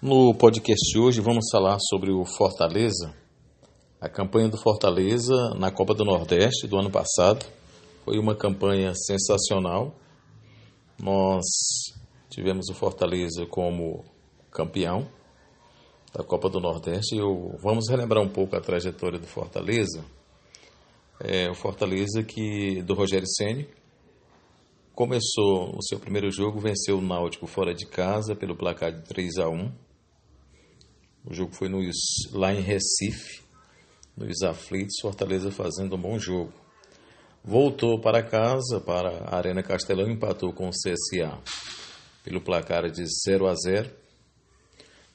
No podcast de hoje vamos falar sobre o Fortaleza, a campanha do Fortaleza na Copa do Nordeste do ano passado. Foi uma campanha sensacional. Nós tivemos o Fortaleza como campeão da Copa do Nordeste. Eu, vamos relembrar um pouco a trajetória do Fortaleza. É, o Fortaleza que do Rogério Ceni começou o seu primeiro jogo, venceu o Náutico fora de casa pelo placar de 3 a 1 o jogo foi no, lá em Recife, nos aflitos, Fortaleza fazendo um bom jogo. Voltou para casa, para a Arena Castelão, empatou com o CSA pelo placar de 0 a 0.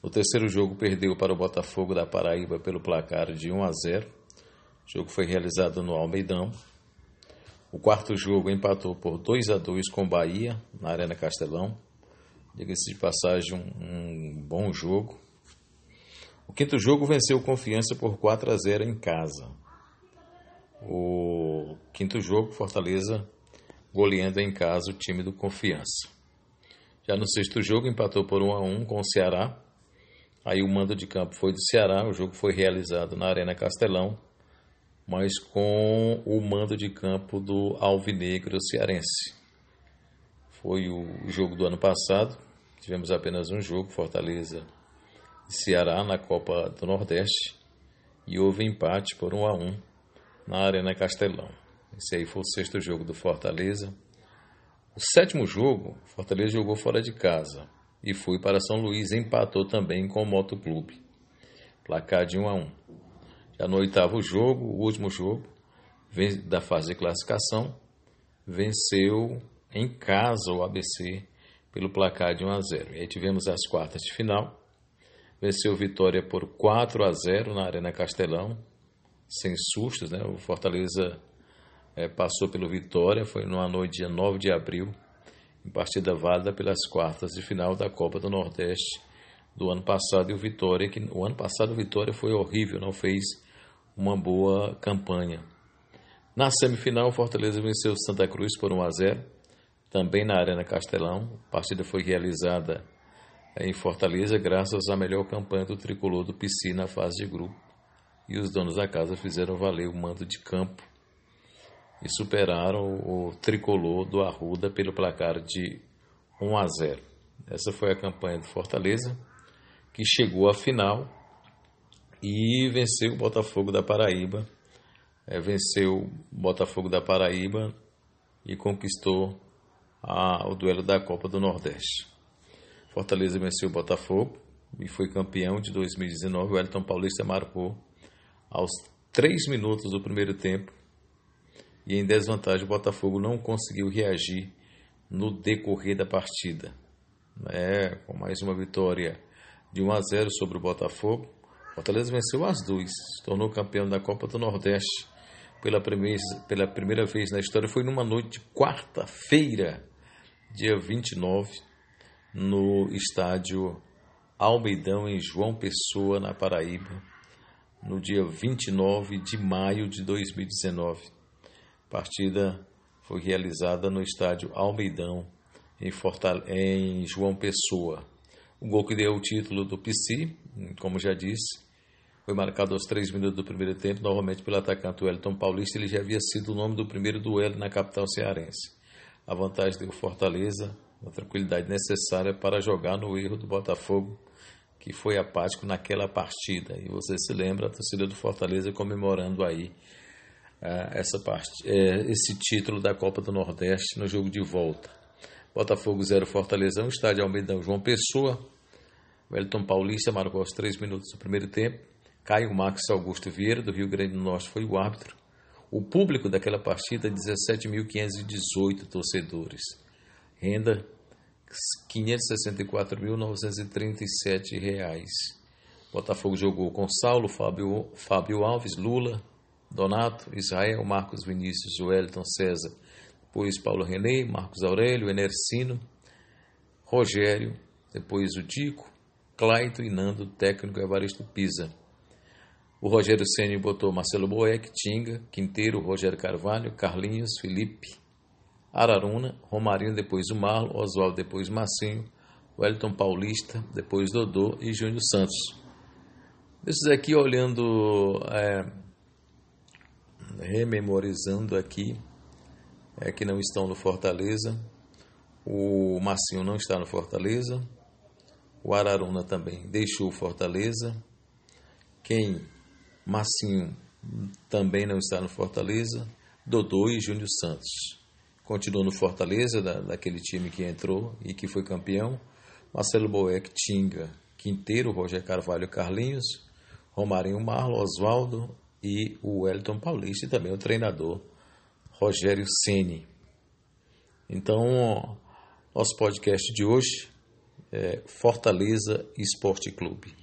No terceiro jogo, perdeu para o Botafogo da Paraíba pelo placar de 1 a 0. O jogo foi realizado no Almeidão. O quarto jogo empatou por 2 a 2 com o Bahia, na Arena Castelão. Diga-se de passagem, um, um bom jogo. O quinto jogo venceu Confiança por 4 a 0 em casa. O quinto jogo, Fortaleza goleando em casa o time do Confiança. Já no sexto jogo, empatou por 1 a 1 com o Ceará. Aí o mando de campo foi do Ceará. O jogo foi realizado na Arena Castelão, mas com o mando de campo do Alvinegro Cearense. Foi o jogo do ano passado. Tivemos apenas um jogo, Fortaleza Ceará na Copa do Nordeste e houve empate por 1 a 1 na Arena Castelão. Esse aí foi o sexto jogo do Fortaleza. O sétimo jogo, Fortaleza jogou fora de casa e foi para São Luís, empatou também com o Moto Clube. Placar de 1 a 1. Já no oitavo jogo, o último jogo da fase de classificação, venceu em casa o ABC pelo placar de 1 a 0. E aí tivemos as quartas de final venceu Vitória por 4 a 0 na Arena Castelão, sem sustos, né? O Fortaleza é, passou pelo Vitória, foi numa noite dia 9 de abril, em partida válida pelas quartas de final da Copa do Nordeste do ano passado e o Vitória, que o ano passado o Vitória foi horrível, não fez uma boa campanha. Na semifinal, o Fortaleza venceu Santa Cruz por 1 a 0, também na Arena Castelão. A partida foi realizada em Fortaleza, graças à melhor campanha do tricolor do PC na fase de grupo. E os donos da casa fizeram valer o mando de campo e superaram o tricolor do Arruda pelo placar de 1 a 0. Essa foi a campanha do Fortaleza, que chegou à final e venceu o Botafogo da Paraíba. É, venceu o Botafogo da Paraíba e conquistou a, o duelo da Copa do Nordeste. Fortaleza venceu o Botafogo e foi campeão de 2019. O Elton Paulista marcou aos três minutos do primeiro tempo e em desvantagem o Botafogo não conseguiu reagir no decorrer da partida. É, com mais uma vitória de 1 a 0 sobre o Botafogo, Fortaleza venceu as duas, se tornou campeão da Copa do Nordeste pela primeira, pela primeira vez na história. Foi numa noite de quarta-feira, dia 29 no estádio Almeidão, em João Pessoa, na Paraíba, no dia 29 de maio de 2019. A partida foi realizada no estádio Almeidão, em, em João Pessoa. O gol que deu o título do PC, como já disse, foi marcado aos três minutos do primeiro tempo, novamente pelo atacante Wellington Paulista. Ele já havia sido o nome do primeiro duelo na capital cearense. A vantagem deu Fortaleza a tranquilidade necessária para jogar no erro do Botafogo, que foi apático naquela partida. E você se lembra a torcida do Fortaleza comemorando aí uh, essa parte, uh, esse título da Copa do Nordeste no jogo de volta. Botafogo 0 Fortaleza 1, estádio Almeida João Pessoa. Wellington Paulista marcou aos 3 minutos do primeiro tempo. Caio Max Augusto Vieira, do Rio Grande do Norte, foi o árbitro. O público daquela partida, 17.518 torcedores. Renda R$ 564.937. Botafogo jogou com Saulo, Fábio, Fábio Alves, Lula, Donato, Israel, Marcos Vinícius, Joelton César, depois Paulo René, Marcos Aurélio, Enercino, Rogério, depois o Dico, Claito e Nando, técnico Evaristo Pisa. O Rogério Ceni botou Marcelo Boeck, Tinga, Quinteiro, Rogério Carvalho, Carlinhos, Felipe, Araruna, Romarinho, depois o Marlo, Oswaldo, depois Massinho, Wellington Paulista, depois Dodô e Júnior Santos. Esses aqui olhando, é, rememorizando aqui, é que não estão no Fortaleza. O Massinho não está no Fortaleza. O Araruna também deixou o Fortaleza. Quem Massinho também não está no Fortaleza. Dodô e Júnior Santos. Continuou no Fortaleza, da, daquele time que entrou e que foi campeão. Marcelo Boeck, Tinga, Quinteiro, Roger Carvalho, Carlinhos, Romarinho Marlo, Oswaldo e o Wellington Paulista e também o treinador Rogério Ceni. Então, nosso podcast de hoje é Fortaleza Esporte Clube.